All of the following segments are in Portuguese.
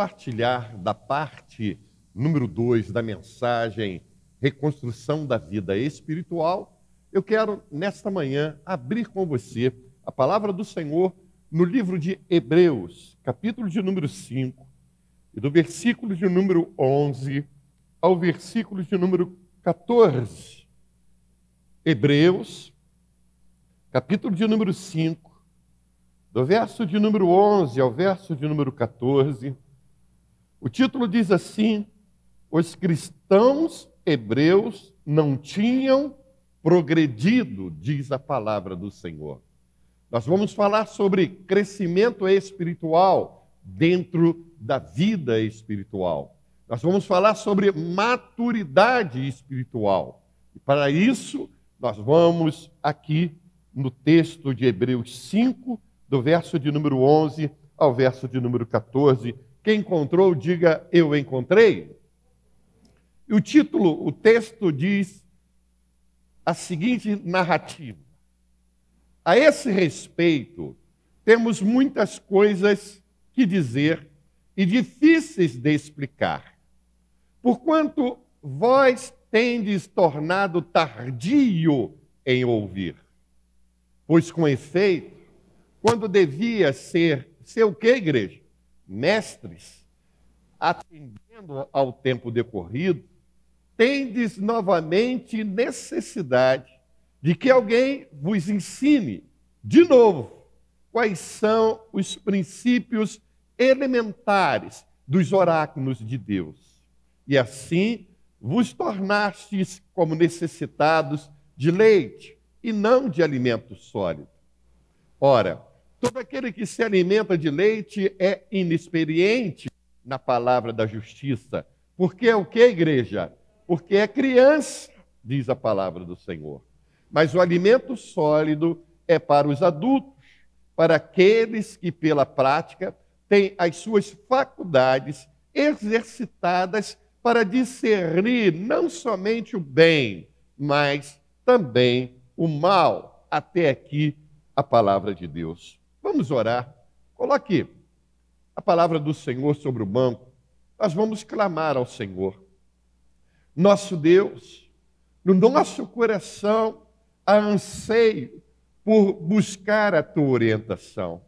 compartilhar da parte número 2 da mensagem Reconstrução da Vida Espiritual, eu quero, nesta manhã, abrir com você a palavra do Senhor no livro de Hebreus, capítulo de número 5, e do versículo de número 11 ao versículo de número 14. Hebreus, capítulo de número 5, do verso de número 11 ao verso de número 14, o título diz assim: Os cristãos hebreus não tinham progredido, diz a palavra do Senhor. Nós vamos falar sobre crescimento espiritual dentro da vida espiritual. Nós vamos falar sobre maturidade espiritual. E para isso, nós vamos aqui no texto de Hebreus 5, do verso de número 11 ao verso de número 14. Quem encontrou, diga eu encontrei. E o título, o texto diz a seguinte narrativa. A esse respeito, temos muitas coisas que dizer e difíceis de explicar. Porquanto vós tendes tornado tardio em ouvir. Pois com efeito, quando devia ser, ser o que, igreja? Mestres, atendendo ao tempo decorrido, tendes novamente necessidade de que alguém vos ensine de novo quais são os princípios elementares dos oráculos de Deus. E assim vos tornastes como necessitados de leite e não de alimento sólido. Ora, Todo aquele que se alimenta de leite é inexperiente na palavra da justiça. Porque é o que, igreja? Porque é criança, diz a palavra do Senhor. Mas o alimento sólido é para os adultos, para aqueles que, pela prática, têm as suas faculdades exercitadas para discernir não somente o bem, mas também o mal. Até aqui a palavra de Deus. Vamos orar. Coloque a palavra do Senhor sobre o banco. Nós vamos clamar ao Senhor. Nosso Deus, no nosso coração há anseio por buscar a tua orientação.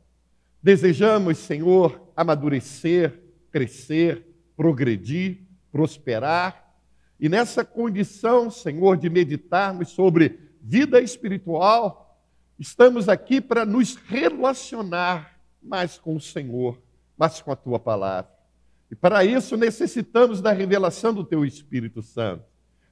Desejamos, Senhor, amadurecer, crescer, progredir, prosperar. E nessa condição, Senhor, de meditarmos sobre vida espiritual, Estamos aqui para nos relacionar mais com o Senhor, mais com a tua palavra. E para isso necessitamos da revelação do teu Espírito Santo,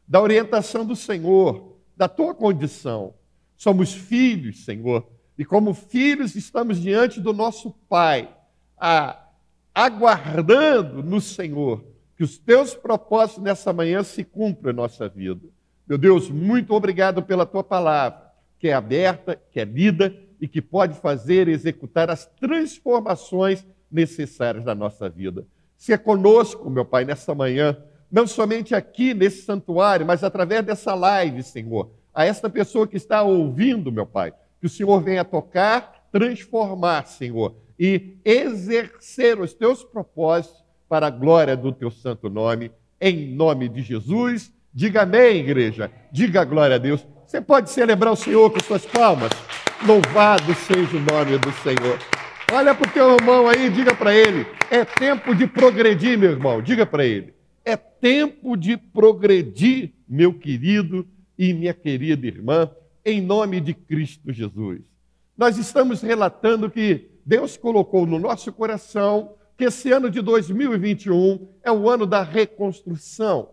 da orientação do Senhor, da tua condição. Somos filhos, Senhor, e como filhos estamos diante do nosso Pai, a, aguardando no Senhor que os teus propósitos nessa manhã se cumpram em nossa vida. Meu Deus, muito obrigado pela tua palavra que é aberta, que é lida e que pode fazer executar as transformações necessárias da nossa vida. Se é conosco, meu Pai, nessa manhã, não somente aqui nesse santuário, mas através dessa live, Senhor, a esta pessoa que está ouvindo, meu Pai, que o Senhor venha tocar, transformar, Senhor, e exercer os teus propósitos para a glória do teu santo nome, em nome de Jesus. Diga amém, igreja. Diga glória a Deus. Você pode celebrar o Senhor com suas palmas? Louvado seja o nome do Senhor. Olha para o teu irmão aí e diga para ele: é tempo de progredir, meu irmão. Diga para ele: é tempo de progredir, meu querido e minha querida irmã, em nome de Cristo Jesus. Nós estamos relatando que Deus colocou no nosso coração que esse ano de 2021 é o ano da reconstrução.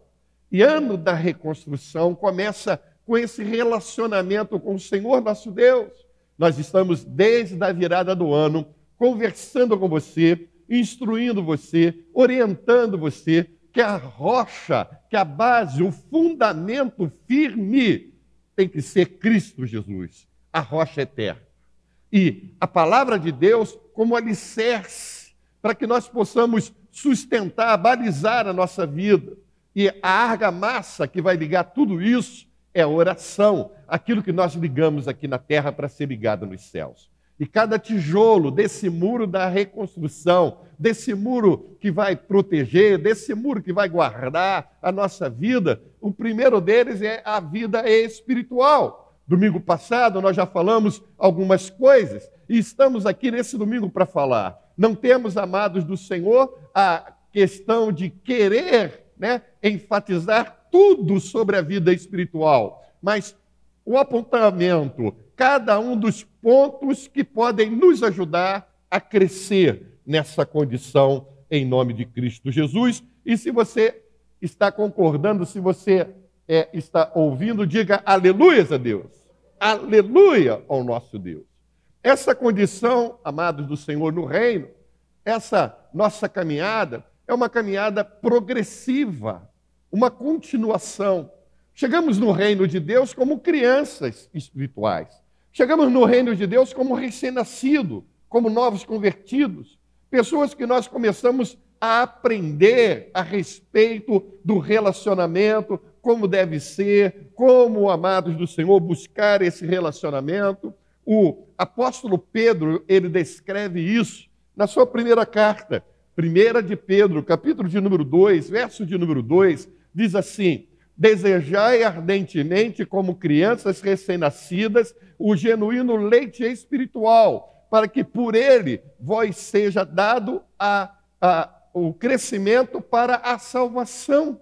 E ano da reconstrução começa com esse relacionamento com o Senhor nosso Deus. Nós estamos desde a virada do ano conversando com você, instruindo você, orientando você que a rocha, que a base, o fundamento firme tem que ser Cristo Jesus, a rocha eterna. E a palavra de Deus como alicerce para que nós possamos sustentar, balizar a nossa vida. E a argamassa que vai ligar tudo isso é a oração, aquilo que nós ligamos aqui na terra para ser ligado nos céus. E cada tijolo desse muro da reconstrução, desse muro que vai proteger, desse muro que vai guardar a nossa vida, o primeiro deles é a vida espiritual. Domingo passado nós já falamos algumas coisas e estamos aqui nesse domingo para falar. Não temos, amados do Senhor, a questão de querer né, enfatizar tudo sobre a vida espiritual, mas o apontamento, cada um dos pontos que podem nos ajudar a crescer nessa condição em nome de Cristo Jesus. E se você está concordando, se você é, está ouvindo, diga aleluia a Deus. Aleluia ao nosso Deus. Essa condição, amados do Senhor no reino, essa nossa caminhada é uma caminhada progressiva, uma continuação. Chegamos no reino de Deus como crianças espirituais. Chegamos no reino de Deus como recém-nascido, como novos convertidos, pessoas que nós começamos a aprender a respeito do relacionamento, como deve ser, como amados do Senhor buscar esse relacionamento. O apóstolo Pedro, ele descreve isso na sua primeira carta, primeira de Pedro, capítulo de número 2, verso de número 2, diz assim: Desejai ardentemente, como crianças recém-nascidas, o genuíno leite espiritual, para que por ele vós seja dado a, a, o crescimento para a salvação.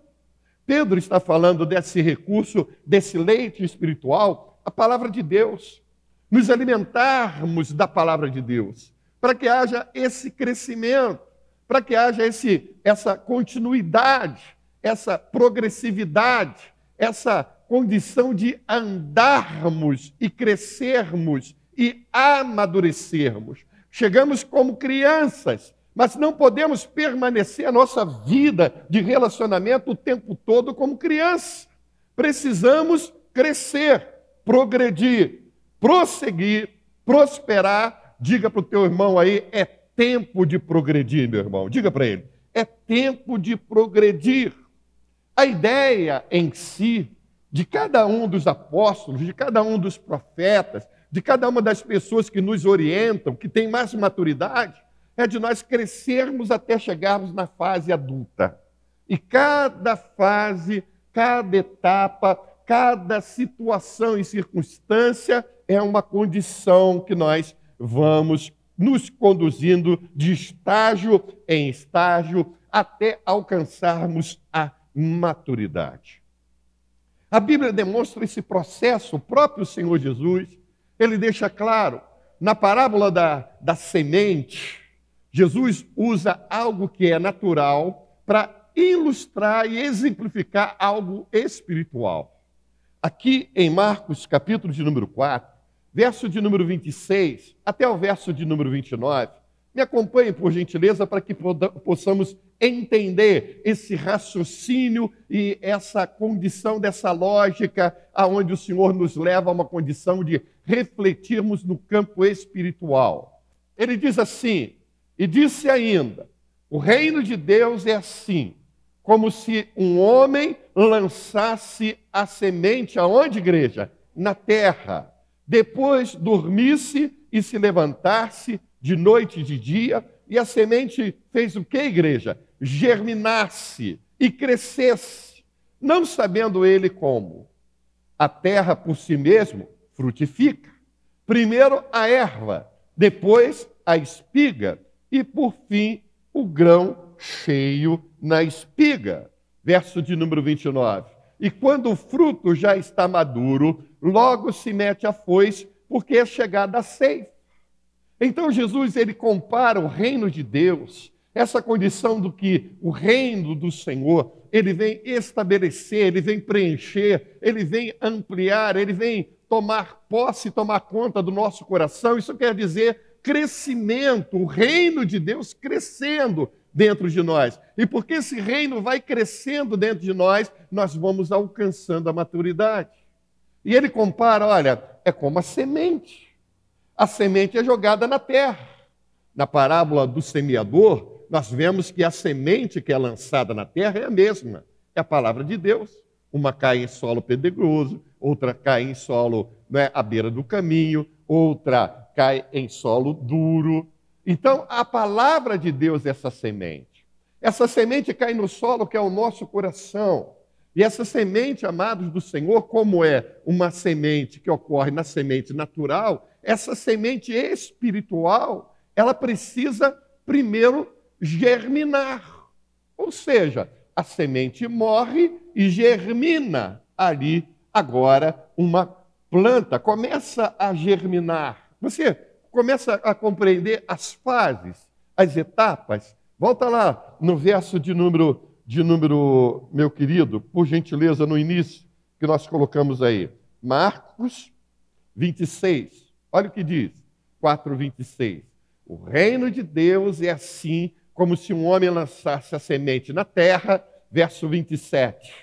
Pedro está falando desse recurso, desse leite espiritual, a palavra de Deus. Nos alimentarmos da palavra de Deus, para que haja esse crescimento, para que haja esse, essa continuidade essa progressividade, essa condição de andarmos e crescermos e amadurecermos. Chegamos como crianças, mas não podemos permanecer a nossa vida de relacionamento o tempo todo como criança. Precisamos crescer, progredir, prosseguir, prosperar. Diga para o teu irmão aí, é tempo de progredir, meu irmão. Diga para ele, é tempo de progredir. A ideia em si de cada um dos apóstolos, de cada um dos profetas, de cada uma das pessoas que nos orientam, que tem mais maturidade, é de nós crescermos até chegarmos na fase adulta. E cada fase, cada etapa, cada situação e circunstância é uma condição que nós vamos nos conduzindo de estágio em estágio até alcançarmos a maturidade. A Bíblia demonstra esse processo, o próprio Senhor Jesus, ele deixa claro, na parábola da, da semente, Jesus usa algo que é natural para ilustrar e exemplificar algo espiritual. Aqui em Marcos, capítulo de número 4, verso de número 26 até o verso de número 29, me acompanhe, por gentileza, para que possamos entender esse raciocínio e essa condição dessa lógica aonde o Senhor nos leva a uma condição de refletirmos no campo espiritual. Ele diz assim: "E disse ainda: O reino de Deus é assim, como se um homem lançasse a semente aonde, igreja? Na terra. Depois dormisse e se levantasse de noite e de dia, e a semente fez o que, igreja? Germinasse e crescesse, não sabendo ele como. A terra por si mesmo frutifica. Primeiro a erva, depois a espiga e por fim o grão cheio na espiga. Verso de número 29. E quando o fruto já está maduro, logo se mete a foice, porque é chegada a ceifa. Então Jesus ele compara o reino de Deus, essa condição do que o reino do Senhor, ele vem estabelecer, ele vem preencher, ele vem ampliar, ele vem tomar posse, tomar conta do nosso coração. Isso quer dizer crescimento, o reino de Deus crescendo dentro de nós. E porque esse reino vai crescendo dentro de nós, nós vamos alcançando a maturidade. E ele compara, olha, é como a semente a semente é jogada na terra. Na parábola do semeador, nós vemos que a semente que é lançada na terra é a mesma, é a palavra de Deus. Uma cai em solo pedregoso, outra cai em solo né, à beira do caminho, outra cai em solo duro. Então, a palavra de Deus é essa semente. Essa semente cai no solo que é o nosso coração. E essa semente, amados do Senhor, como é uma semente que ocorre na semente natural, essa semente espiritual, ela precisa primeiro germinar. Ou seja, a semente morre e germina ali agora uma planta, começa a germinar. Você começa a compreender as fases, as etapas. Volta lá no verso de número de número, meu querido, por gentileza, no início que nós colocamos aí. Marcos 26. Olha o que diz. 4:26. O reino de Deus é assim como se um homem lançasse a semente na terra, verso 27.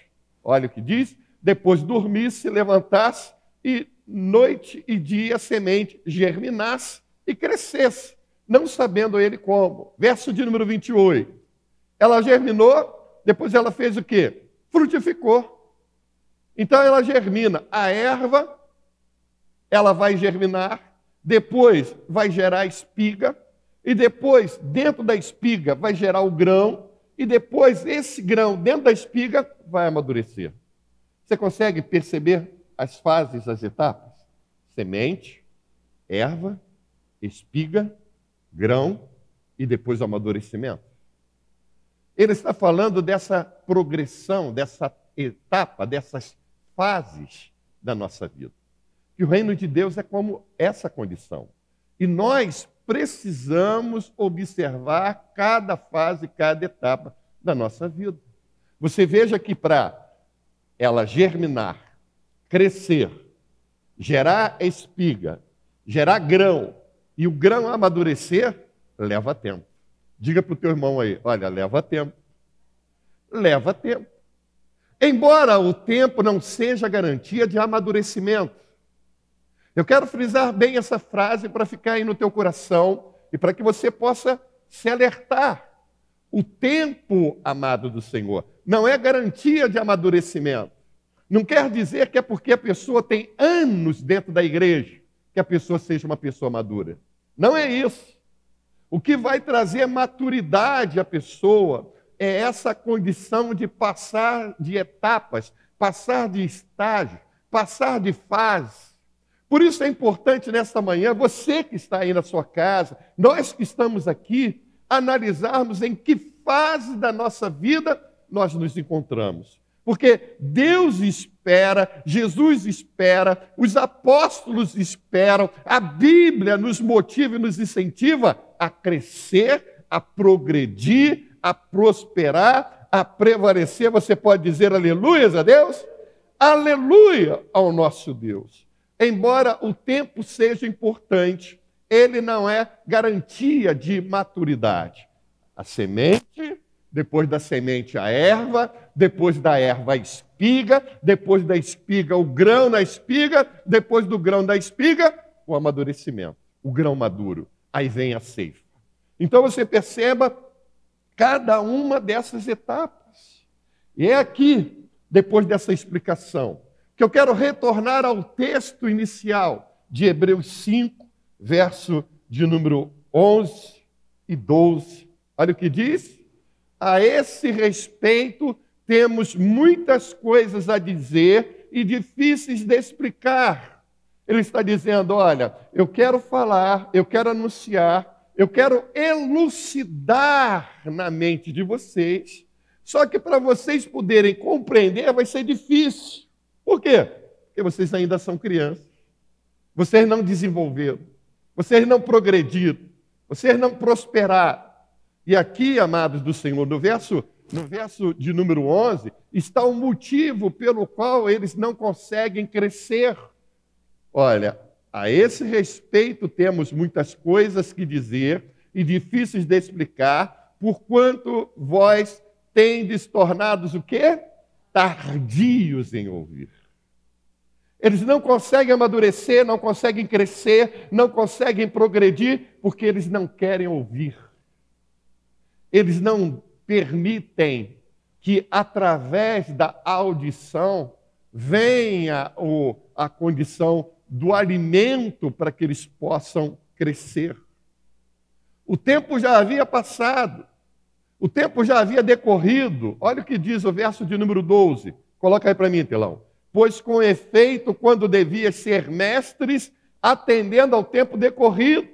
Olha o que diz: depois dormisse, levantasse e noite e dia a semente germinasse e crescesse, não sabendo ele como. Verso de número 28. Ela germinou, depois ela fez o quê? Frutificou. Então ela germina. A erva, ela vai germinar, depois vai gerar espiga, e depois, dentro da espiga, vai gerar o grão, e depois esse grão, dentro da espiga, vai amadurecer. Você consegue perceber as fases, as etapas? Semente, erva, espiga, grão e depois o amadurecimento. Ele está falando dessa progressão, dessa etapa, dessas fases da nossa vida. Que o reino de Deus é como essa condição. E nós precisamos observar cada fase, cada etapa da nossa vida. Você veja que para ela germinar, crescer, gerar espiga, gerar grão e o grão amadurecer, leva tempo. Diga para o teu irmão aí: olha, leva tempo. Leva tempo. Embora o tempo não seja garantia de amadurecimento. Eu quero frisar bem essa frase para ficar aí no teu coração e para que você possa se alertar. O tempo, amado do Senhor, não é garantia de amadurecimento. Não quer dizer que é porque a pessoa tem anos dentro da igreja que a pessoa seja uma pessoa madura. Não é isso. O que vai trazer maturidade à pessoa é essa condição de passar de etapas, passar de estágio, passar de fase. Por isso é importante nesta manhã, você que está aí na sua casa, nós que estamos aqui, analisarmos em que fase da nossa vida nós nos encontramos. Porque Deus espera, Jesus espera, os apóstolos esperam, a Bíblia nos motiva e nos incentiva a crescer, a progredir, a prosperar, a prevalecer. Você pode dizer aleluia a Deus? Aleluia ao nosso Deus. Embora o tempo seja importante, ele não é garantia de maturidade. A semente, depois da semente a erva, depois da erva a espiga, depois da espiga o grão na espiga, depois do grão da espiga o amadurecimento, o grão maduro aí vem a ceifa. Então você perceba cada uma dessas etapas. E é aqui, depois dessa explicação, que eu quero retornar ao texto inicial de Hebreus 5, verso de número 11 e 12. Olha o que diz. A esse respeito, temos muitas coisas a dizer e difíceis de explicar ele está dizendo: olha, eu quero falar, eu quero anunciar, eu quero elucidar na mente de vocês, só que para vocês poderem compreender vai ser difícil. Por quê? Porque vocês ainda são crianças, vocês não desenvolveram, vocês não progrediram, vocês não prosperaram. E aqui, amados do Senhor, no verso, no verso de número 11, está o motivo pelo qual eles não conseguem crescer. Olha, a esse respeito temos muitas coisas que dizer e difíceis de explicar, porquanto vós tendes tornados o quê? Tardios em ouvir. Eles não conseguem amadurecer, não conseguem crescer, não conseguem progredir, porque eles não querem ouvir. Eles não permitem que, através da audição, venha o, a condição do alimento para que eles possam crescer. O tempo já havia passado, o tempo já havia decorrido. Olha o que diz o verso de número 12. Coloca aí para mim, telão. Pois com efeito, quando devia ser mestres, atendendo ao tempo decorrido.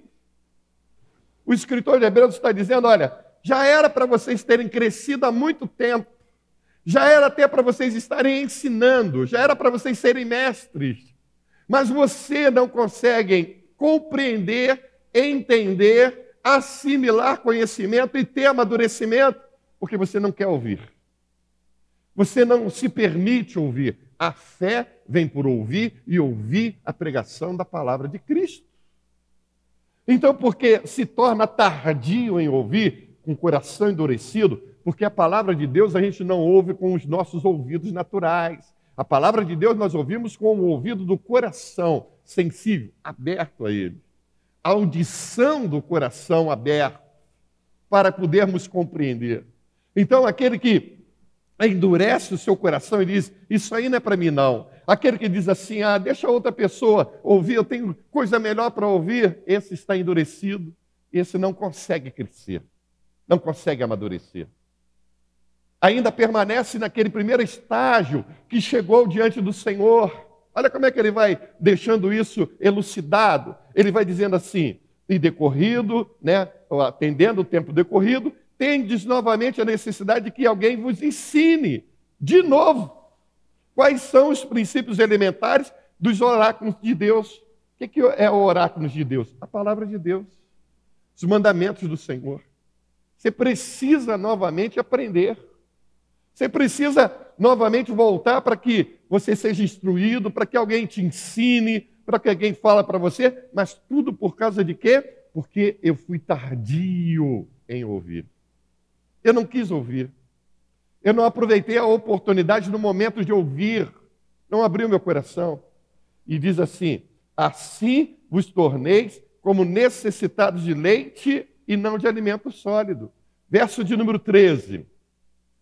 O escritor de Hebreus está dizendo: olha, já era para vocês terem crescido há muito tempo, já era até para vocês estarem ensinando, já era para vocês serem mestres, mas você não conseguem compreender, entender, assimilar conhecimento e ter amadurecimento, porque você não quer ouvir. Você não se permite ouvir. A fé vem por ouvir e ouvir a pregação da palavra de Cristo. Então, porque se torna tardio em ouvir, com o coração endurecido, porque a palavra de Deus a gente não ouve com os nossos ouvidos naturais. A palavra de Deus nós ouvimos com o ouvido do coração sensível, aberto a ele. Audição do coração aberto para podermos compreender. Então, aquele que endurece o seu coração e diz: Isso aí não é para mim, não. Aquele que diz assim: Ah, deixa outra pessoa ouvir, eu tenho coisa melhor para ouvir. Esse está endurecido, esse não consegue crescer, não consegue amadurecer. Ainda permanece naquele primeiro estágio que chegou diante do Senhor. Olha como é que ele vai deixando isso elucidado. Ele vai dizendo assim: e decorrido, né, atendendo o tempo decorrido, tendes novamente a necessidade de que alguém vos ensine de novo quais são os princípios elementares dos oráculos de Deus. O que é o oráculo de Deus? A palavra de Deus, os mandamentos do Senhor. Você precisa novamente aprender. Você precisa novamente voltar para que você seja instruído, para que alguém te ensine, para que alguém fale para você, mas tudo por causa de quê? Porque eu fui tardio em ouvir. Eu não quis ouvir. Eu não aproveitei a oportunidade no momento de ouvir. Não abriu meu coração. E diz assim: Assim vos torneis como necessitados de leite e não de alimento sólido. Verso de número 13.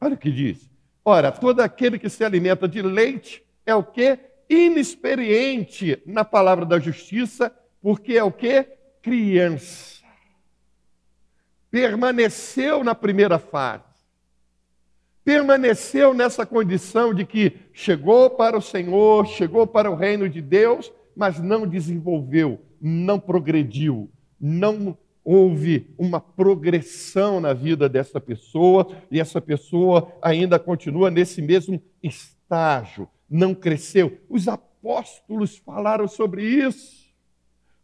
Olha o que diz. Ora, todo aquele que se alimenta de leite é o que? Inexperiente na palavra da justiça, porque é o que? Criança permaneceu na primeira fase. Permaneceu nessa condição de que chegou para o Senhor, chegou para o reino de Deus, mas não desenvolveu, não progrediu, não houve uma progressão na vida dessa pessoa e essa pessoa ainda continua nesse mesmo estágio, não cresceu. Os apóstolos falaram sobre isso.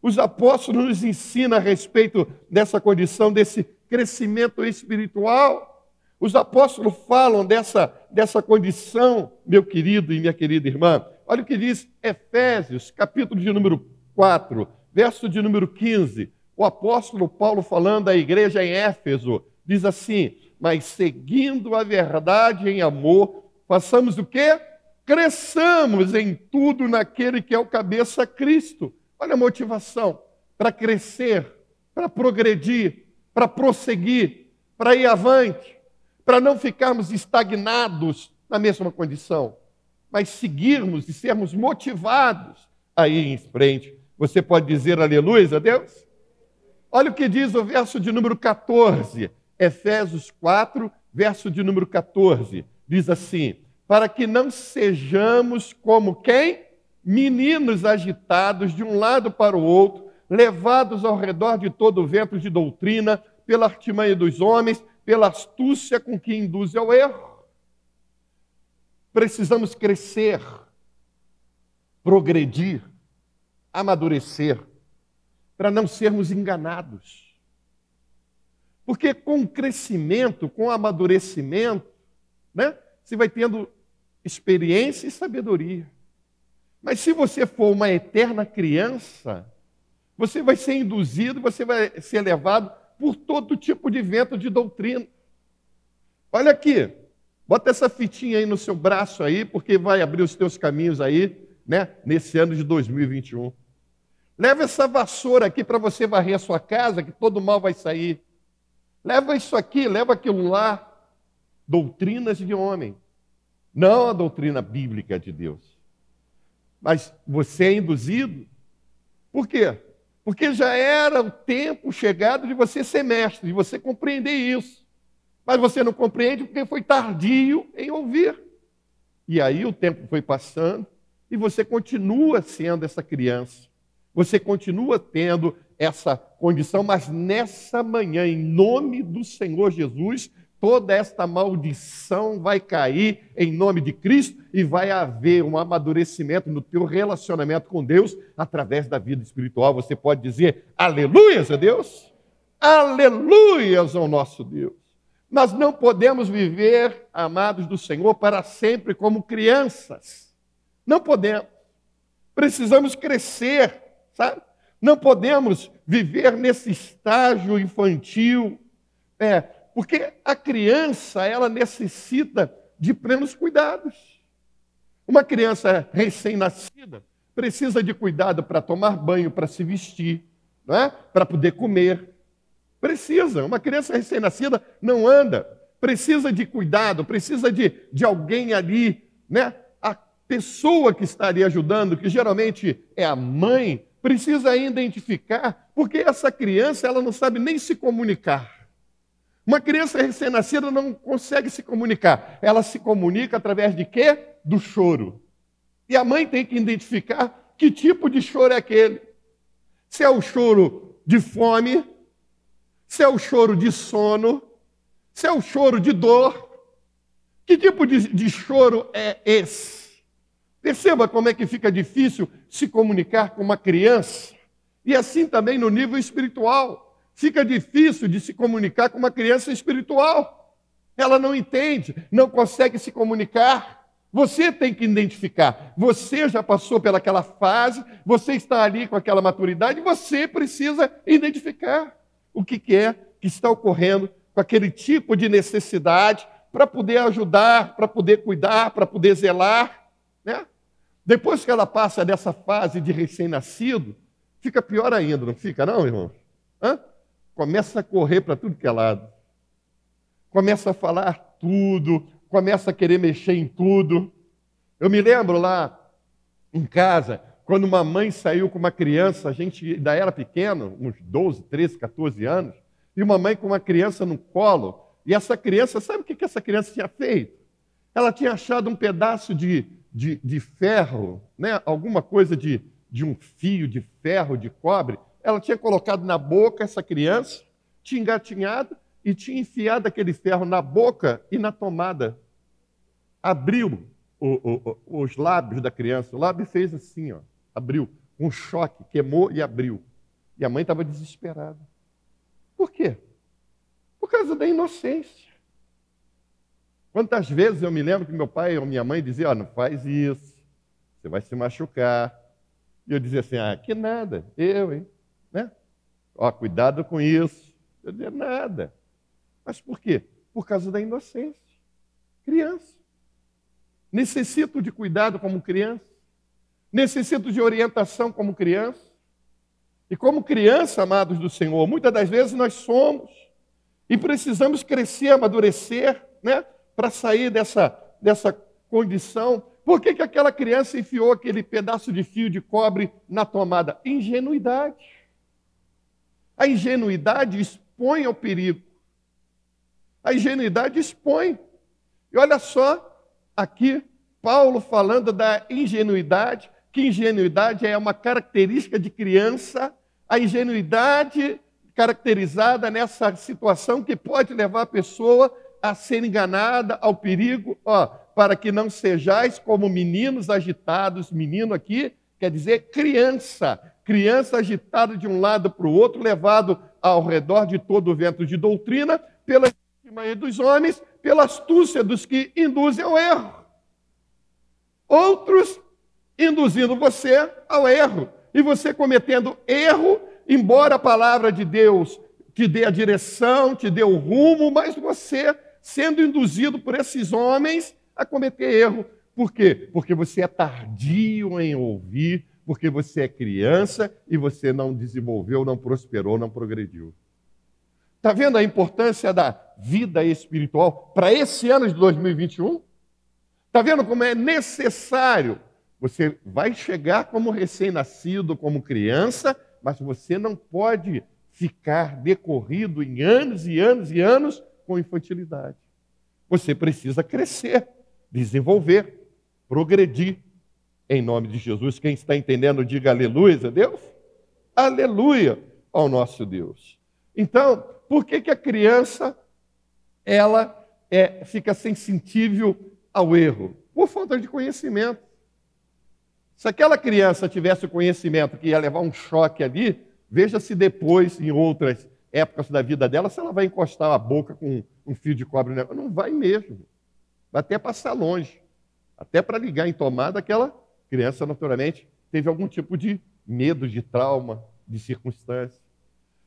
Os apóstolos nos ensinam a respeito dessa condição, desse crescimento espiritual. Os apóstolos falam dessa, dessa condição, meu querido e minha querida irmã. Olha o que diz Efésios, capítulo de número 4, verso de número 15. O apóstolo Paulo falando à igreja em Éfeso, diz assim: Mas seguindo a verdade em amor, façamos o quê? Cresçamos em tudo naquele que é o cabeça Cristo. Olha a motivação para crescer, para progredir, para prosseguir, para ir avante, para não ficarmos estagnados na mesma condição, mas seguirmos e sermos motivados a ir em frente. Você pode dizer aleluia a Deus? Olha o que diz o verso de número 14, Efésios 4, verso de número 14. Diz assim: Para que não sejamos como quem? Meninos agitados de um lado para o outro, levados ao redor de todo o vento de doutrina, pela artimanha dos homens, pela astúcia com que induz ao erro. Precisamos crescer, progredir, amadurecer, para não sermos enganados. Porque com o crescimento, com o amadurecimento, né, você vai tendo experiência e sabedoria. Mas se você for uma eterna criança, você vai ser induzido, você vai ser levado por todo tipo de vento de doutrina. Olha aqui, bota essa fitinha aí no seu braço aí, porque vai abrir os teus caminhos aí, né, nesse ano de 2021. Leva essa vassoura aqui para você varrer a sua casa, que todo mal vai sair. Leva isso aqui, leva aquilo lá. Doutrinas de homem, não a doutrina bíblica de Deus. Mas você é induzido. Por quê? Porque já era o tempo chegado de você ser mestre, de você compreender isso. Mas você não compreende porque foi tardio em ouvir. E aí o tempo foi passando e você continua sendo essa criança. Você continua tendo essa condição, mas nessa manhã, em nome do Senhor Jesus, toda esta maldição vai cair em nome de Cristo e vai haver um amadurecimento no teu relacionamento com Deus através da vida espiritual. Você pode dizer aleluias a Deus? Aleluias ao nosso Deus. Nós não podemos viver, amados do Senhor, para sempre como crianças. Não podemos. Precisamos crescer, sabe? Não podemos viver nesse estágio infantil. É, porque a criança, ela necessita de plenos cuidados. Uma criança recém-nascida precisa de cuidado para tomar banho, para se vestir, é? para poder comer. Precisa. Uma criança recém-nascida não anda. Precisa de cuidado, precisa de, de alguém ali, né? A pessoa que está ali ajudando, que geralmente é a mãe, precisa identificar, porque essa criança ela não sabe nem se comunicar. Uma criança recém-nascida não consegue se comunicar. Ela se comunica através de quê? Do choro. E a mãe tem que identificar que tipo de choro é aquele. Se é o choro de fome, se é o choro de sono, se é o choro de dor. Que tipo de, de choro é esse? Perceba como é que fica difícil se comunicar com uma criança. E assim também no nível espiritual. Fica difícil de se comunicar com uma criança espiritual. Ela não entende, não consegue se comunicar. Você tem que identificar. Você já passou pelaquela fase, você está ali com aquela maturidade, você precisa identificar o que é que está ocorrendo com aquele tipo de necessidade para poder ajudar, para poder cuidar, para poder zelar. Depois que ela passa dessa fase de recém-nascido, fica pior ainda, não fica, não, irmão? Hã? começa a correr para tudo que é lado. Começa a falar tudo, começa a querer mexer em tudo. Eu me lembro lá em casa, quando uma mãe saiu com uma criança, a gente ainda era pequeno, uns 12, 13, 14 anos, e uma mãe com uma criança no colo, e essa criança, sabe o que essa criança tinha feito? Ela tinha achado um pedaço de, de, de ferro, né? alguma coisa de, de um fio de ferro, de cobre, ela tinha colocado na boca essa criança, tinha engatinhado e tinha enfiado aquele ferro na boca e na tomada. Abriu o, o, os lábios da criança. O lábio fez assim, ó, abriu. Um choque, queimou e abriu. E a mãe estava desesperada. Por quê? Por causa da inocência. Quantas vezes eu me lembro que meu pai ou minha mãe diziam, oh, não faz isso, você vai se machucar. E eu dizia assim, ah, que nada, eu, hein? Né? Ó, cuidado com isso. Eu dizia, nada. Mas por quê? Por causa da inocência. Criança. Necessito de cuidado como criança. Necessito de orientação como criança. E como criança, amados do Senhor, muitas das vezes nós somos e precisamos crescer, amadurecer, né? Para sair dessa, dessa condição. Por que, que aquela criança enfiou aquele pedaço de fio de cobre na tomada? Ingenuidade. A ingenuidade expõe ao perigo. A ingenuidade expõe. E olha só, aqui, Paulo falando da ingenuidade, que ingenuidade é uma característica de criança, a ingenuidade caracterizada nessa situação que pode levar a pessoa a ser enganada, ao perigo, ó, para que não sejais como meninos agitados, menino aqui quer dizer criança, criança agitada de um lado para o outro, levado ao redor de todo o vento de doutrina, pela maioria dos homens, pela astúcia dos que induzem ao erro. Outros induzindo você ao erro, e você cometendo erro, embora a palavra de Deus te dê a direção, te dê o rumo, mas você sendo induzido por esses homens a cometer erro. Por quê? Porque você é tardio em ouvir porque você é criança e você não desenvolveu, não prosperou, não progrediu. Está vendo a importância da vida espiritual para esse ano de 2021? Está vendo como é necessário? Você vai chegar como recém-nascido, como criança, mas você não pode ficar decorrido em anos e anos e anos com infantilidade. Você precisa crescer, desenvolver, progredir. Em nome de Jesus, quem está entendendo, diga aleluia a Deus. Aleluia ao nosso Deus. Então, por que, que a criança ela é, fica sensível ao erro? Por falta de conhecimento. Se aquela criança tivesse o conhecimento que ia levar um choque ali, veja se depois, em outras épocas da vida dela, se ela vai encostar a boca com um fio de cobre. Não vai mesmo. Vai até passar longe. Até para ligar em tomada, aquela criança, naturalmente, teve algum tipo de medo, de trauma, de circunstância.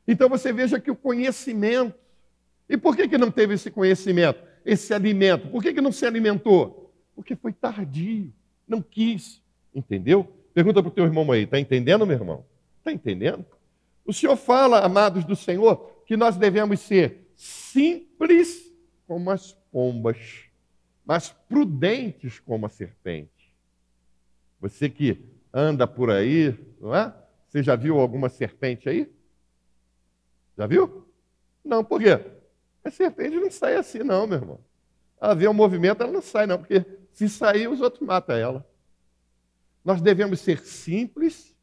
Então você veja que o conhecimento. E por que, que não teve esse conhecimento, esse alimento? Por que, que não se alimentou? Porque foi tardio, não quis. Entendeu? Pergunta para o teu irmão aí, está entendendo, meu irmão? Está entendendo? O Senhor fala, amados do Senhor, que nós devemos ser simples como as pombas, mas prudentes como a serpente. Você que anda por aí, não é? Você já viu alguma serpente aí? Já viu? Não, por quê? A serpente não sai assim, não, meu irmão. Ela vê um movimento, ela não sai, não, porque se sair, os outros matam ela. Nós devemos ser simples,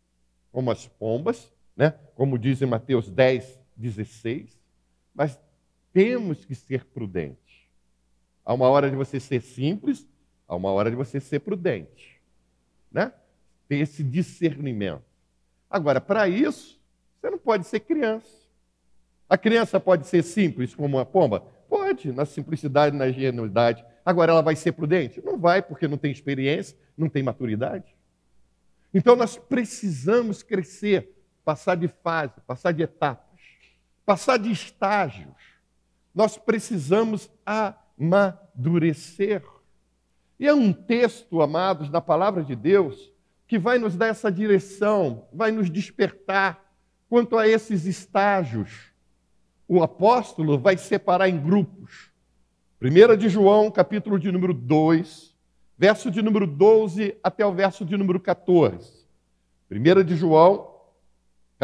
como as pombas, né? como diz em Mateus 10, 16, mas temos que ser prudentes. Há uma hora de você ser simples, há uma hora de você ser prudente. Né? Ter esse discernimento. Agora, para isso, você não pode ser criança. A criança pode ser simples como uma pomba? Pode, na simplicidade, na ingenuidade. Agora, ela vai ser prudente? Não vai, porque não tem experiência, não tem maturidade. Então nós precisamos crescer, passar de fase, passar de etapas, passar de estágios. Nós precisamos amadurecer. E é um texto, amados, da palavra de Deus, que vai nos dar essa direção, vai nos despertar quanto a esses estágios. O apóstolo vai separar em grupos. 1 de João, capítulo de número 2, verso de número 12 até o verso de número 14. 1 de João,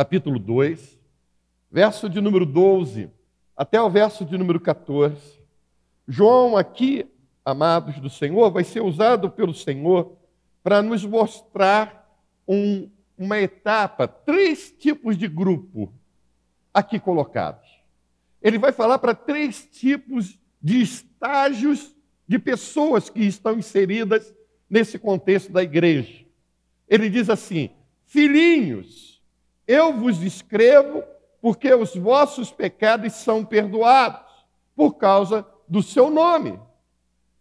capítulo 2, verso de número 12 até o verso de número 14. João, aqui, amados do Senhor, vai ser usado pelo Senhor para nos mostrar um, uma etapa, três tipos de grupo aqui colocados. Ele vai falar para três tipos de estágios de pessoas que estão inseridas nesse contexto da igreja. Ele diz assim: Filhinhos, eu vos escrevo porque os vossos pecados são perdoados por causa do seu nome.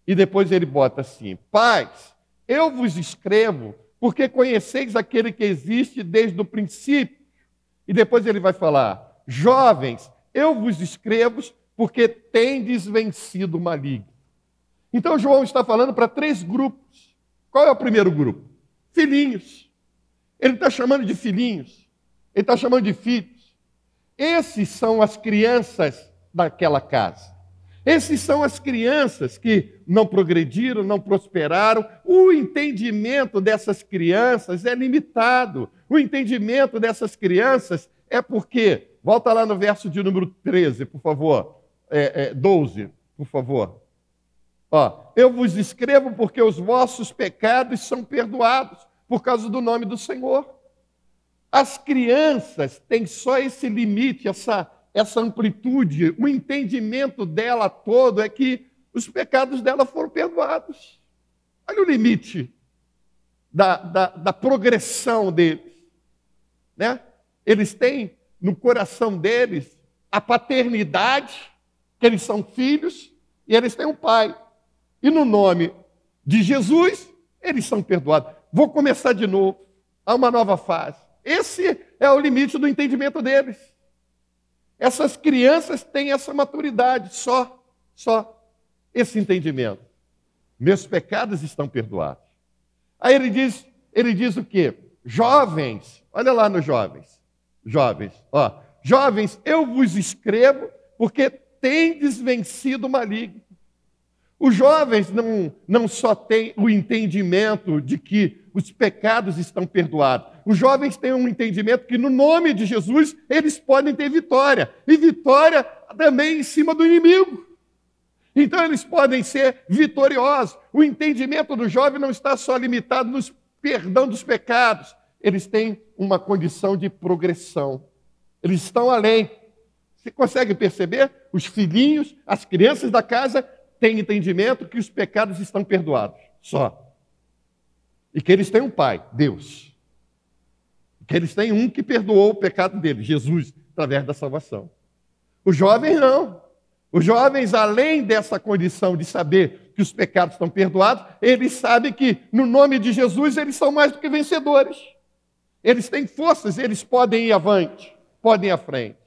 E depois ele bota assim: Pais, eu vos escrevo porque conheceis aquele que existe desde o princípio. E depois ele vai falar: Jovens, eu vos escrevo porque tendes vencido o maligno. Então João está falando para três grupos. Qual é o primeiro grupo? Filhinhos. Ele está chamando de filhinhos. Ele está chamando de filhos. Esses são as crianças daquela casa. Esses são as crianças que não progrediram, não prosperaram. O entendimento dessas crianças é limitado. O entendimento dessas crianças é porque, volta lá no verso de número 13, por favor, é, é, 12, por favor. Ó, eu vos escrevo porque os vossos pecados são perdoados por causa do nome do Senhor. As crianças têm só esse limite, essa, essa amplitude, o entendimento dela todo é que os pecados dela foram perdoados. Olha o limite da, da, da progressão deles. Né? Eles têm no coração deles a paternidade, que eles são filhos, e eles têm um pai. E no nome de Jesus, eles são perdoados. Vou começar de novo. Há uma nova fase. Esse é o limite do entendimento deles. Essas crianças têm essa maturidade, só, só esse entendimento. Meus pecados estão perdoados. Aí ele diz, ele diz o quê? Jovens, olha lá nos jovens. Jovens, ó, jovens, eu vos escrevo porque tendes vencido o maligno. Os jovens não, não só têm o entendimento de que os pecados estão perdoados. Os jovens têm um entendimento que no nome de Jesus eles podem ter vitória, e vitória também em cima do inimigo. Então eles podem ser vitoriosos. O entendimento do jovem não está só limitado no perdão dos pecados, eles têm uma condição de progressão. Eles estão além. Você consegue perceber? Os filhinhos, as crianças da casa têm entendimento que os pecados estão perdoados. Só. E que eles têm um pai, Deus. Que eles têm um que perdoou o pecado deles, Jesus, através da salvação. Os jovens não. Os jovens, além dessa condição de saber que os pecados estão perdoados, eles sabem que no nome de Jesus eles são mais do que vencedores. Eles têm forças, eles podem ir avante, podem ir à frente.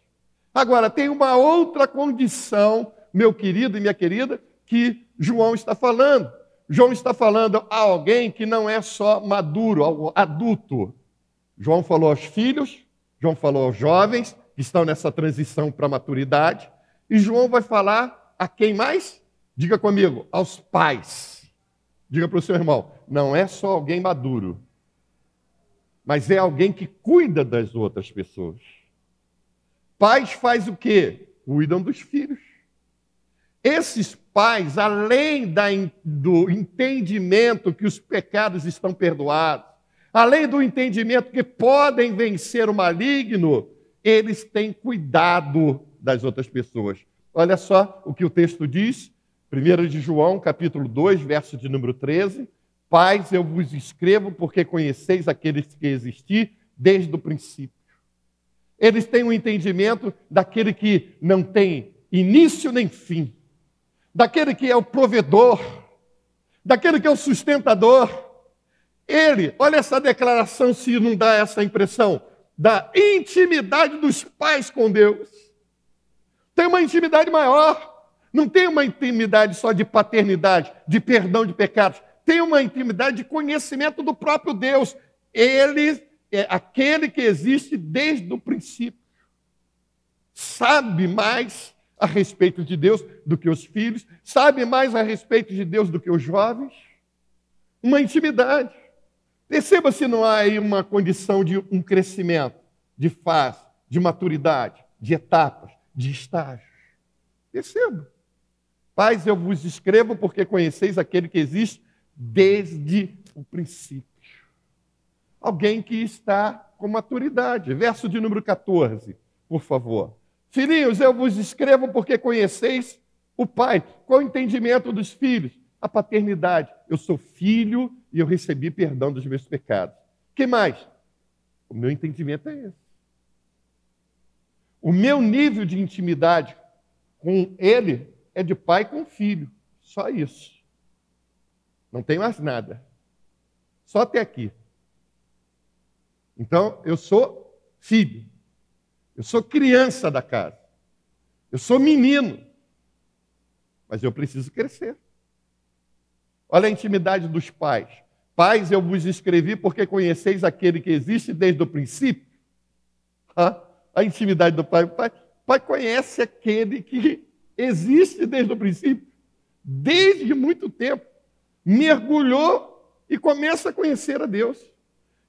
Agora, tem uma outra condição, meu querido e minha querida, que João está falando. João está falando a alguém que não é só maduro, adulto. João falou aos filhos, João falou aos jovens que estão nessa transição para a maturidade, e João vai falar a quem mais? Diga comigo, aos pais. Diga para o seu irmão, não é só alguém maduro, mas é alguém que cuida das outras pessoas. Pais faz o quê? Cuidam dos filhos. Esses pais, além da, do entendimento que os pecados estão perdoados, além do entendimento que podem vencer o maligno, eles têm cuidado das outras pessoas. Olha só o que o texto diz, 1 de João, capítulo 2, verso de número 13. Pais, eu vos escrevo porque conheceis aqueles que existi desde o princípio. Eles têm um entendimento daquele que não tem início nem fim, daquele que é o provedor, daquele que é o sustentador. Ele, olha essa declaração se não dá essa impressão, da intimidade dos pais com Deus. Tem uma intimidade maior. Não tem uma intimidade só de paternidade, de perdão de pecados. Tem uma intimidade de conhecimento do próprio Deus. Ele é aquele que existe desde o princípio. Sabe mais a respeito de Deus do que os filhos, sabe mais a respeito de Deus do que os jovens. Uma intimidade. Perceba se não há aí uma condição de um crescimento, de fase, de maturidade, de etapas, de estágios. Perceba. Pais, eu vos escrevo porque conheceis aquele que existe desde o princípio. Alguém que está com maturidade. Verso de número 14, por favor. Filhinhos, eu vos escrevo porque conheceis o Pai. Qual o entendimento dos filhos? A paternidade. Eu sou filho e eu recebi perdão dos meus pecados. que mais? O meu entendimento é esse. O meu nível de intimidade com ele é de pai com filho. Só isso. Não tem mais nada. Só até aqui. Então, eu sou filho. Eu sou criança da casa. Eu sou menino. Mas eu preciso crescer. Olha a intimidade dos pais. Pais, eu vos escrevi porque conheceis aquele que existe desde o princípio. A intimidade do pai. O pai, pai conhece aquele que existe desde o princípio, desde muito tempo. Mergulhou e começa a conhecer a Deus.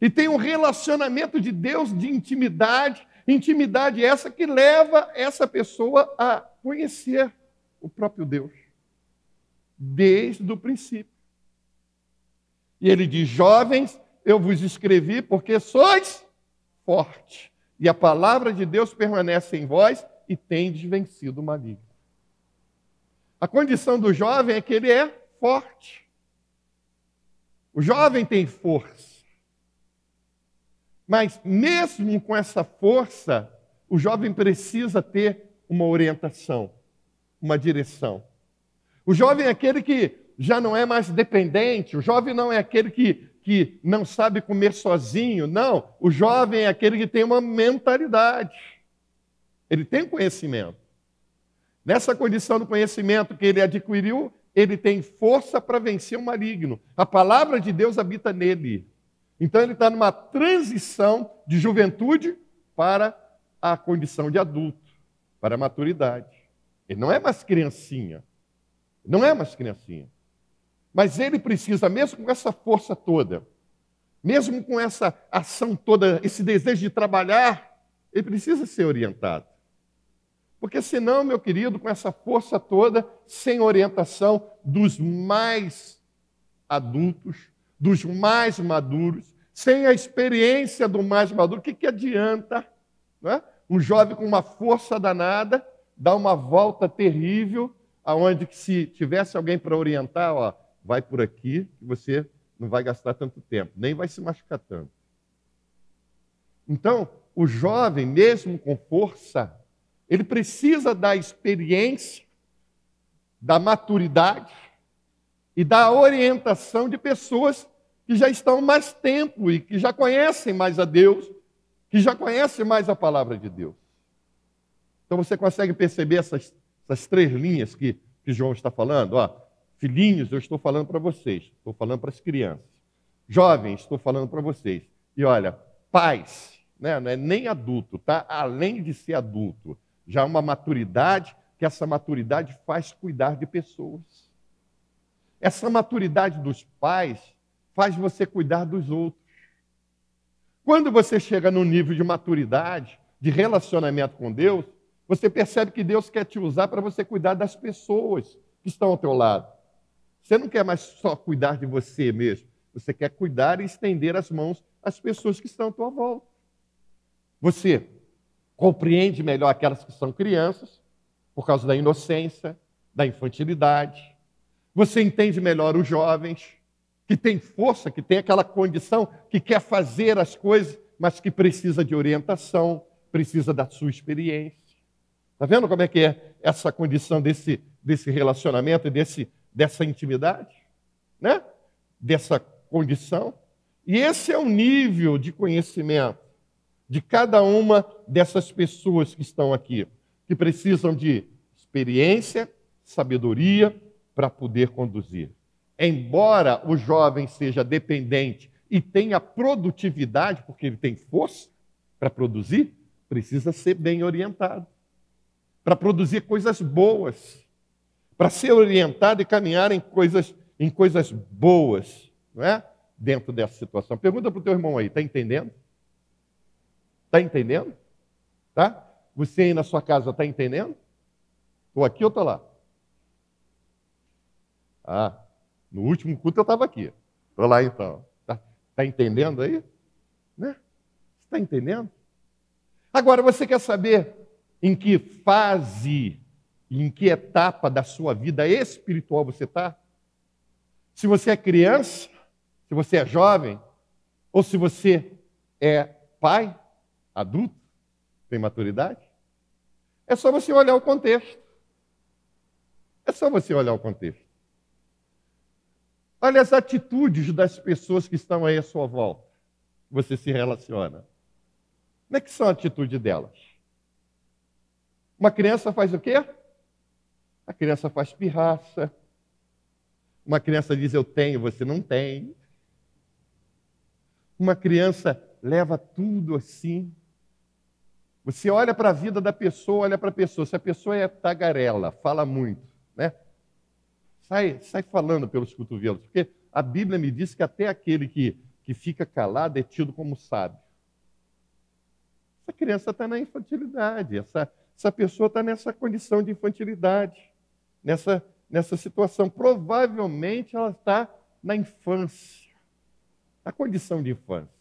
E tem um relacionamento de Deus de intimidade, intimidade essa que leva essa pessoa a conhecer o próprio Deus, desde o princípio. E ele diz: Jovens, eu vos escrevi porque sois fortes, e a palavra de Deus permanece em vós e tendes vencido o maligno. A condição do jovem é que ele é forte. O jovem tem força. Mas mesmo com essa força, o jovem precisa ter uma orientação, uma direção. O jovem é aquele que já não é mais dependente, o jovem não é aquele que, que não sabe comer sozinho, não. O jovem é aquele que tem uma mentalidade, ele tem conhecimento. Nessa condição do conhecimento que ele adquiriu, ele tem força para vencer o maligno. A palavra de Deus habita nele. Então ele está numa transição de juventude para a condição de adulto, para a maturidade. Ele não é mais criancinha. Não é mais criancinha. Mas ele precisa, mesmo com essa força toda, mesmo com essa ação toda, esse desejo de trabalhar, ele precisa ser orientado. Porque senão, meu querido, com essa força toda, sem orientação dos mais adultos, dos mais maduros, sem a experiência do mais maduro, o que, que adianta? Não é? Um jovem com uma força danada dá uma volta terrível, aonde se tivesse alguém para orientar, ó, vai por aqui, que você não vai gastar tanto tempo, nem vai se machucar tanto. Então, o jovem, mesmo com força, ele precisa da experiência, da maturidade e da orientação de pessoas que já estão mais tempo e que já conhecem mais a Deus, que já conhecem mais a palavra de Deus. Então você consegue perceber essas, essas três linhas que, que João está falando? Ó, filhinhos, eu estou falando para vocês, estou falando para as crianças. Jovens, estou falando para vocês. E olha, pais, né, não é nem adulto, tá? Além de ser adulto, já é uma maturidade, que essa maturidade faz cuidar de pessoas. Essa maturidade dos pais faz você cuidar dos outros. Quando você chega no nível de maturidade, de relacionamento com Deus, você percebe que Deus quer te usar para você cuidar das pessoas que estão ao teu lado. Você não quer mais só cuidar de você mesmo, você quer cuidar e estender as mãos às pessoas que estão à tua volta. Você compreende melhor aquelas que são crianças, por causa da inocência, da infantilidade. Você entende melhor os jovens, que têm força, que têm aquela condição, que quer fazer as coisas, mas que precisa de orientação, precisa da sua experiência. Está vendo como é que é essa condição desse, desse relacionamento e desse, dessa intimidade? Né? Dessa condição. E esse é o nível de conhecimento de cada uma dessas pessoas que estão aqui, que precisam de experiência, sabedoria para poder conduzir. Embora o jovem seja dependente e tenha produtividade, porque ele tem força para produzir, precisa ser bem orientado para produzir coisas boas, para ser orientado e caminhar em coisas, em coisas boas, não é? Dentro dessa situação. Pergunta para o teu irmão aí, está entendendo? Está entendendo? Tá? Você aí na sua casa está entendendo? Estou aqui ou estou lá? Ah, no último culto eu estava aqui. Estou lá então. Está tá entendendo aí? Né? Está entendendo? Agora você quer saber em que fase, em que etapa da sua vida espiritual você está? Se você é criança, se você é jovem, ou se você é pai, adulto, tem maturidade, é só você olhar o contexto. É só você olhar o contexto. Olha as atitudes das pessoas que estão aí à sua volta. Você se relaciona. Como é que são a atitude delas? Uma criança faz o quê? A criança faz pirraça. Uma criança diz eu tenho, você não tem. Uma criança leva tudo assim. Você olha para a vida da pessoa, olha para a pessoa. Se a pessoa é tagarela, fala muito, né? Sai, sai falando pelos cotovelos, porque a Bíblia me diz que até aquele que, que fica calado é tido como sábio. Essa criança está na infantilidade, essa, essa pessoa está nessa condição de infantilidade, nessa, nessa situação. Provavelmente ela está na infância, na condição de infância.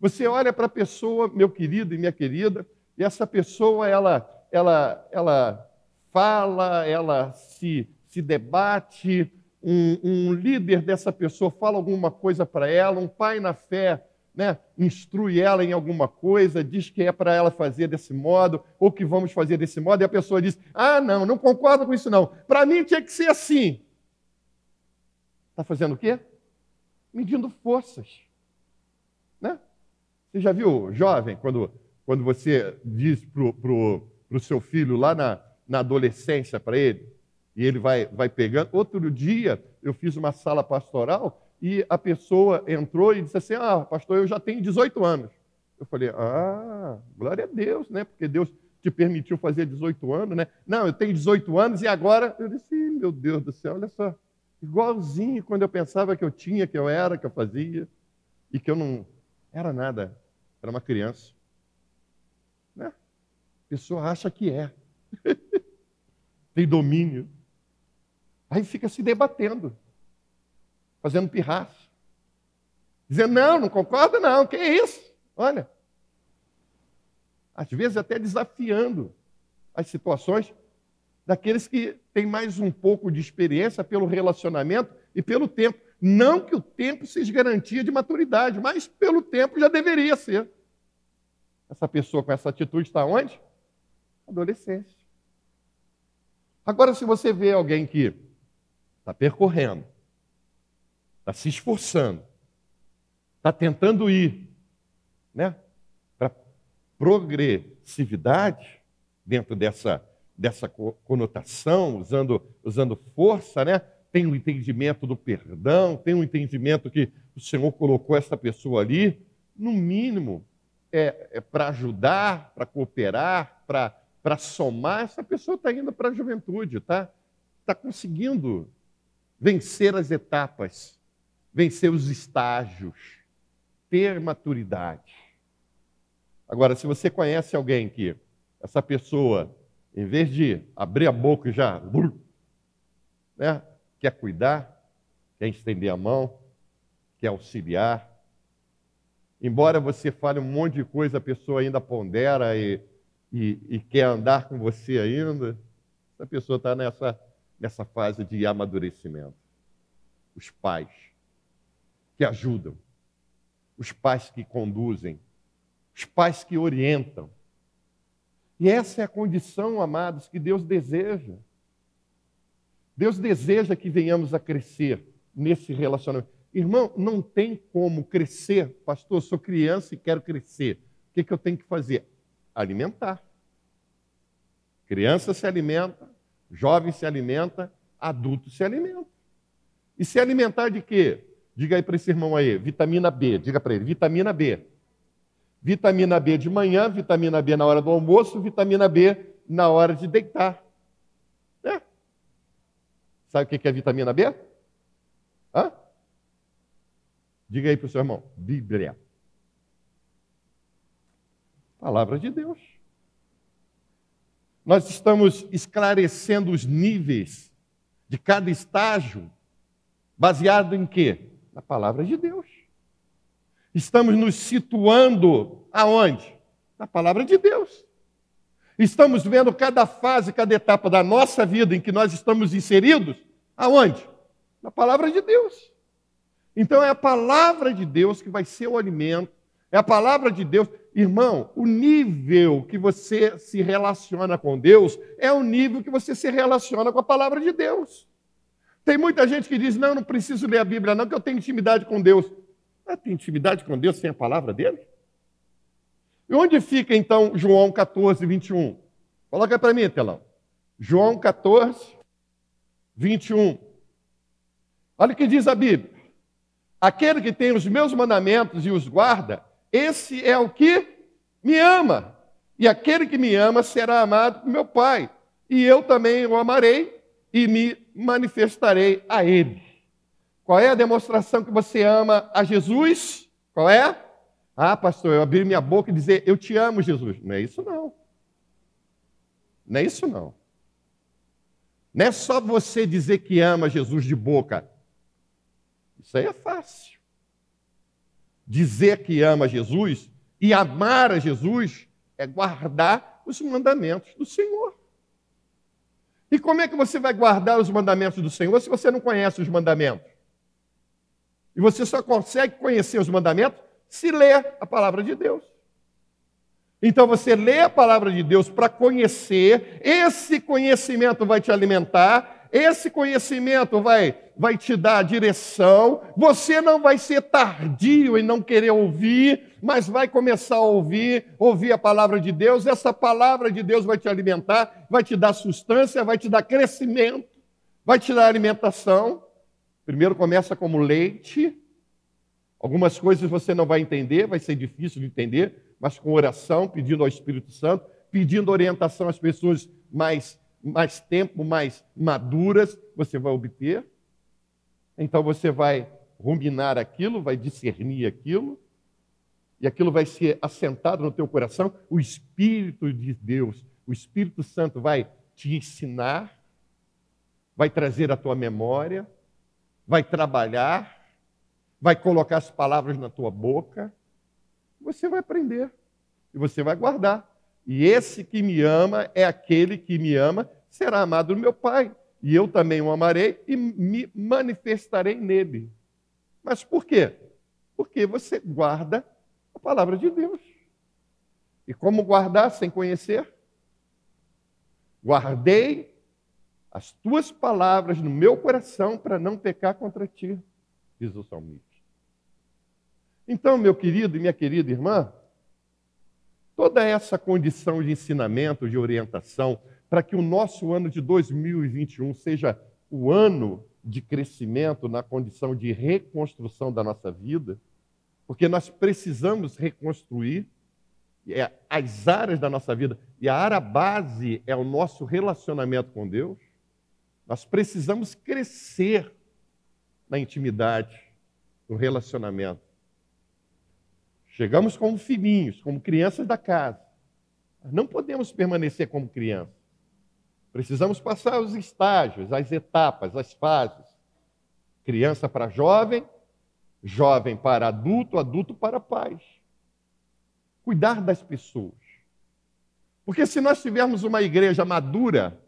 Você olha para a pessoa, meu querido e minha querida, e essa pessoa, ela, ela, ela fala, ela se, se debate, um, um líder dessa pessoa fala alguma coisa para ela, um pai na fé né, instrui ela em alguma coisa, diz que é para ela fazer desse modo, ou que vamos fazer desse modo, e a pessoa diz: Ah, não, não concordo com isso, não. Para mim tinha que ser assim. Está fazendo o quê? Medindo forças. Né? Você já viu, jovem, quando, quando você diz para o seu filho lá na, na adolescência para ele, e ele vai, vai pegando. Outro dia eu fiz uma sala pastoral e a pessoa entrou e disse assim: Ah, pastor, eu já tenho 18 anos. Eu falei: Ah, glória a Deus, né? Porque Deus te permitiu fazer 18 anos, né? Não, eu tenho 18 anos e agora. Eu disse: Meu Deus do céu, olha só. Igualzinho quando eu pensava que eu tinha, que eu era, que eu fazia. e que eu não era nada, era uma criança. Né? A pessoa acha que é. Tem domínio. Aí fica se debatendo, fazendo pirraça. Dizendo, não, não concorda não, que isso? Olha. Às vezes até desafiando as situações daqueles que têm mais um pouco de experiência pelo relacionamento e pelo tempo. Não que o tempo seja garantia de maturidade, mas pelo tempo já deveria ser. Essa pessoa com essa atitude está onde? Adolescência. Agora, se você vê alguém que está percorrendo, está se esforçando, está tentando ir né, para progressividade dentro dessa, dessa conotação, usando, usando força, né? tem um entendimento do perdão, tem um entendimento que o Senhor colocou essa pessoa ali, no mínimo, é, é para ajudar, para cooperar, para somar, essa pessoa está indo para a juventude, está tá conseguindo vencer as etapas, vencer os estágios, ter maturidade. Agora, se você conhece alguém que essa pessoa, em vez de abrir a boca e já né, quer cuidar, quer estender a mão, quer auxiliar. Embora você fale um monte de coisa, a pessoa ainda pondera e, e, e quer andar com você ainda. Essa pessoa está nessa, nessa fase de amadurecimento. Os pais que ajudam, os pais que conduzem, os pais que orientam. E essa é a condição, amados, que Deus deseja. Deus deseja que venhamos a crescer nesse relacionamento. Irmão, não tem como crescer, pastor, sou criança e quero crescer. O que, que eu tenho que fazer? Alimentar. Criança se alimenta, jovem se alimenta, adulto se alimenta. E se alimentar de quê? Diga aí para esse irmão aí, vitamina B, diga para ele, vitamina B. Vitamina B de manhã, vitamina B na hora do almoço, vitamina B na hora de deitar. Sabe o que é vitamina B? Hã? Diga aí para o seu irmão: Bíblia. Palavra de Deus. Nós estamos esclarecendo os níveis de cada estágio, baseado em quê? Na palavra de Deus. Estamos nos situando aonde? Na palavra de Deus. Estamos vendo cada fase, cada etapa da nossa vida em que nós estamos inseridos, aonde? Na palavra de Deus. Então é a palavra de Deus que vai ser o alimento, é a palavra de Deus. Irmão, o nível que você se relaciona com Deus é o nível que você se relaciona com a palavra de Deus. Tem muita gente que diz: não, não preciso ler a Bíblia, não, que eu tenho intimidade com Deus. Ah, tem intimidade com Deus sem a palavra dele? E onde fica então João 14, 21? Coloca para mim, telão. João 14, 21. Olha o que diz a Bíblia. Aquele que tem os meus mandamentos e os guarda, esse é o que me ama. E aquele que me ama será amado por meu Pai. E eu também o amarei e me manifestarei a ele. Qual é a demonstração que você ama a Jesus? Qual é? Ah, pastor, eu abrir minha boca e dizer, eu te amo, Jesus. Não é isso, não. Não é isso, não. Não é só você dizer que ama Jesus de boca. Isso aí é fácil. Dizer que ama Jesus e amar a Jesus é guardar os mandamentos do Senhor. E como é que você vai guardar os mandamentos do Senhor se você não conhece os mandamentos? E você só consegue conhecer os mandamentos se lê a palavra de Deus. Então você lê a palavra de Deus para conhecer, esse conhecimento vai te alimentar, esse conhecimento vai, vai te dar direção. Você não vai ser tardio em não querer ouvir, mas vai começar a ouvir, ouvir a palavra de Deus. Essa palavra de Deus vai te alimentar, vai te dar sustância, vai te dar crescimento, vai te dar alimentação. Primeiro começa como leite, Algumas coisas você não vai entender, vai ser difícil de entender, mas com oração, pedindo ao Espírito Santo, pedindo orientação às pessoas mais, mais tempo, mais maduras, você vai obter. Então você vai ruminar aquilo, vai discernir aquilo, e aquilo vai ser assentado no teu coração. O Espírito de Deus, o Espírito Santo vai te ensinar, vai trazer a tua memória, vai trabalhar, vai colocar as palavras na tua boca. Você vai aprender e você vai guardar. E esse que me ama é aquele que me ama, será amado do meu Pai. E eu também o amarei e me manifestarei nele. Mas por quê? Porque você guarda a palavra de Deus. E como guardar sem conhecer? Guardei as tuas palavras no meu coração para não pecar contra ti, diz o salmista. Então, meu querido e minha querida irmã, toda essa condição de ensinamento, de orientação, para que o nosso ano de 2021 seja o ano de crescimento na condição de reconstrução da nossa vida, porque nós precisamos reconstruir é, as áreas da nossa vida, e a área base é o nosso relacionamento com Deus. Nós precisamos crescer na intimidade, no relacionamento. Chegamos como filhinhos, como crianças da casa. Não podemos permanecer como crianças. Precisamos passar os estágios, as etapas, as fases. Criança para jovem, jovem para adulto, adulto para pais. Cuidar das pessoas. Porque se nós tivermos uma igreja madura,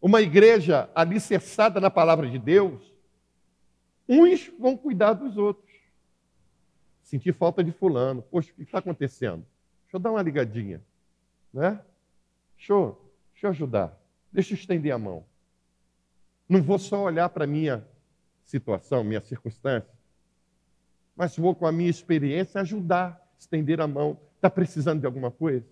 uma igreja alicerçada na palavra de Deus, uns vão cuidar dos outros. Sentir falta de fulano. Poxa, o que está acontecendo? Deixa eu dar uma ligadinha. Né? Deixa eu, deixa eu ajudar. Deixa eu estender a mão. Não vou só olhar para a minha situação, minha circunstância, mas vou, com a minha experiência, ajudar, estender a mão. Está precisando de alguma coisa?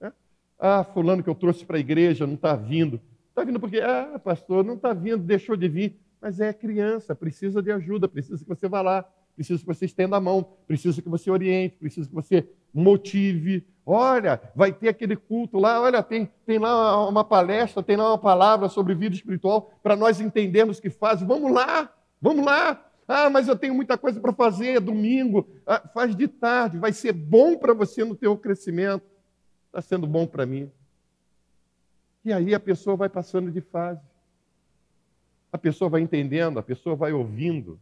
É? Ah, fulano que eu trouxe para a igreja não está vindo. Está vindo porque, ah, pastor, não está vindo, deixou de vir. Mas é criança, precisa de ajuda, precisa que você vá lá, precisa que você estenda a mão, precisa que você oriente, precisa que você motive. Olha, vai ter aquele culto lá, olha, tem, tem lá uma palestra, tem lá uma palavra sobre vida espiritual para nós entendermos que faz. Vamos lá, vamos lá. Ah, mas eu tenho muita coisa para fazer, domingo. Ah, faz de tarde, vai ser bom para você no teu crescimento. Está sendo bom para mim. E aí a pessoa vai passando de fase. A pessoa vai entendendo, a pessoa vai ouvindo,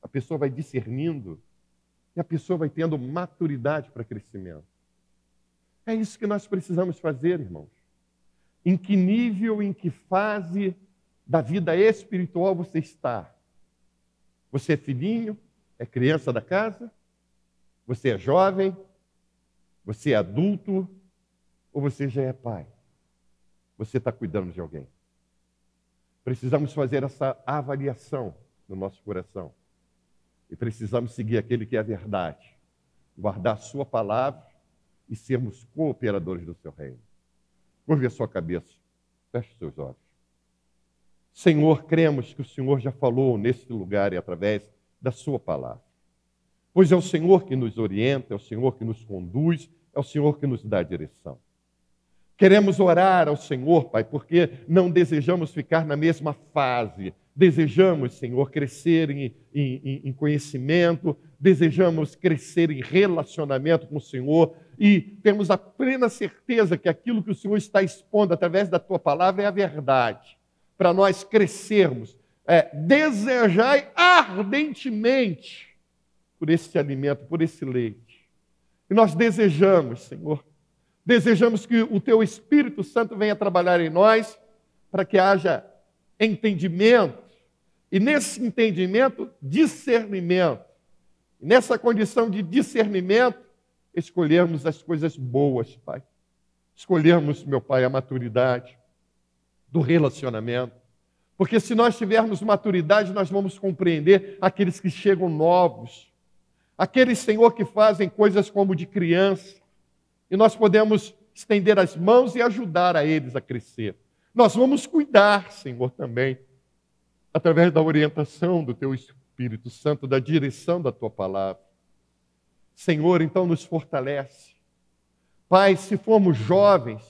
a pessoa vai discernindo, e a pessoa vai tendo maturidade para crescimento. É isso que nós precisamos fazer, irmãos. Em que nível, em que fase da vida espiritual você está? Você é filhinho? É criança da casa? Você é jovem? Você é adulto? Ou você já é pai? você está cuidando de alguém. Precisamos fazer essa avaliação no nosso coração. E precisamos seguir aquele que é a verdade, guardar a sua palavra e sermos cooperadores do seu reino. Curve a sua cabeça, feche seus olhos. Senhor, cremos que o Senhor já falou nesse lugar e através da sua palavra. Pois é o Senhor que nos orienta, é o Senhor que nos conduz, é o Senhor que nos dá a direção. Queremos orar ao Senhor, Pai, porque não desejamos ficar na mesma fase. Desejamos, Senhor, crescer em, em, em, conhecimento, desejamos crescer em relacionamento com o Senhor e temos a plena certeza que aquilo que o Senhor está expondo através da tua palavra é a verdade. Para nós crescermos, é, desejai ardentemente por esse alimento, por esse leite. E nós desejamos, Senhor, Desejamos que o teu Espírito Santo venha trabalhar em nós para que haja entendimento e nesse entendimento, discernimento. E nessa condição de discernimento, escolhermos as coisas boas, Pai. Escolhermos, meu Pai, a maturidade do relacionamento. Porque se nós tivermos maturidade, nós vamos compreender aqueles que chegam novos, aqueles, Senhor, que fazem coisas como de criança, e nós podemos estender as mãos e ajudar a eles a crescer. Nós vamos cuidar, Senhor, também, através da orientação do Teu Espírito Santo, da direção da Tua palavra. Senhor, então nos fortalece. Pai, se formos jovens,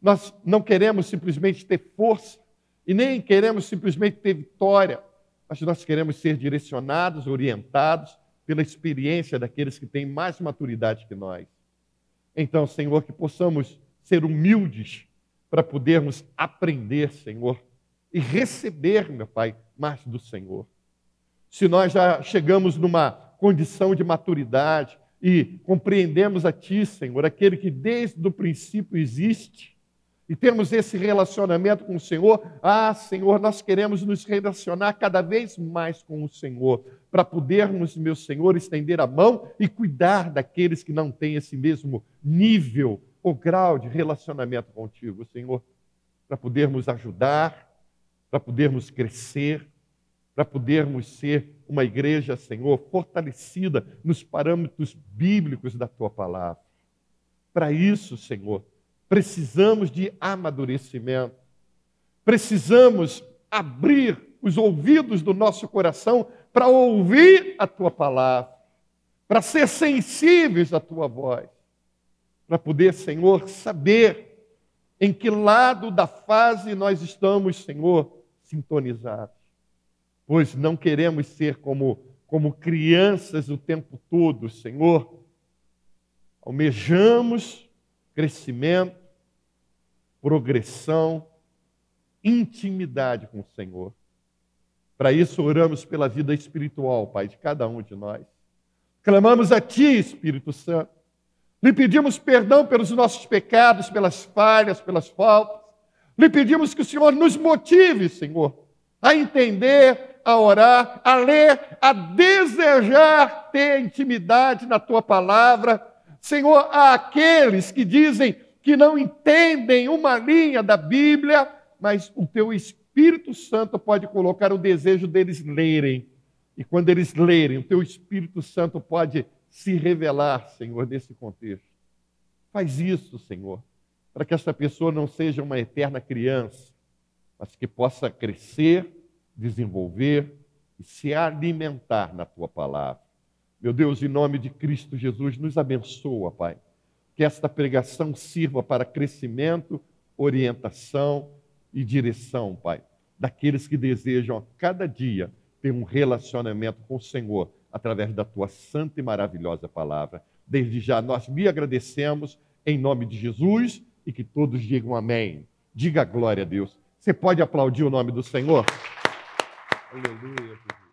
nós não queremos simplesmente ter força e nem queremos simplesmente ter vitória, mas nós queremos ser direcionados, orientados pela experiência daqueles que têm mais maturidade que nós. Então, Senhor, que possamos ser humildes para podermos aprender, Senhor, e receber, meu Pai, mais do Senhor. Se nós já chegamos numa condição de maturidade e compreendemos a Ti, Senhor, aquele que desde o princípio existe, e temos esse relacionamento com o Senhor, ah, Senhor, nós queremos nos relacionar cada vez mais com o Senhor, para podermos, meu Senhor, estender a mão e cuidar daqueles que não têm esse mesmo nível ou grau de relacionamento contigo, Senhor, para podermos ajudar, para podermos crescer, para podermos ser uma igreja, Senhor, fortalecida nos parâmetros bíblicos da tua palavra. Para isso, Senhor, Precisamos de amadurecimento. Precisamos abrir os ouvidos do nosso coração para ouvir a tua palavra, para ser sensíveis à tua voz, para poder, Senhor, saber em que lado da fase nós estamos, Senhor, sintonizados. Pois não queremos ser como, como crianças o tempo todo, Senhor. Almejamos crescimento, progressão, intimidade com o Senhor. Para isso, oramos pela vida espiritual, Pai, de cada um de nós. Clamamos a Ti, Espírito Santo. Lhe pedimos perdão pelos nossos pecados, pelas falhas, pelas faltas. Lhe pedimos que o Senhor nos motive, Senhor, a entender, a orar, a ler, a desejar ter intimidade na Tua palavra Senhor, há aqueles que dizem que não entendem uma linha da Bíblia, mas o teu Espírito Santo pode colocar o desejo deles lerem. E quando eles lerem, o teu Espírito Santo pode se revelar, Senhor, nesse contexto. Faz isso, Senhor, para que essa pessoa não seja uma eterna criança, mas que possa crescer, desenvolver e se alimentar na tua palavra. Meu Deus, em nome de Cristo Jesus, nos abençoa, Pai. Que esta pregação sirva para crescimento, orientação e direção, Pai, daqueles que desejam a cada dia ter um relacionamento com o Senhor através da tua santa e maravilhosa palavra. Desde já nós me agradecemos em nome de Jesus e que todos digam amém. Diga glória a Deus. Você pode aplaudir o nome do Senhor? Aleluia.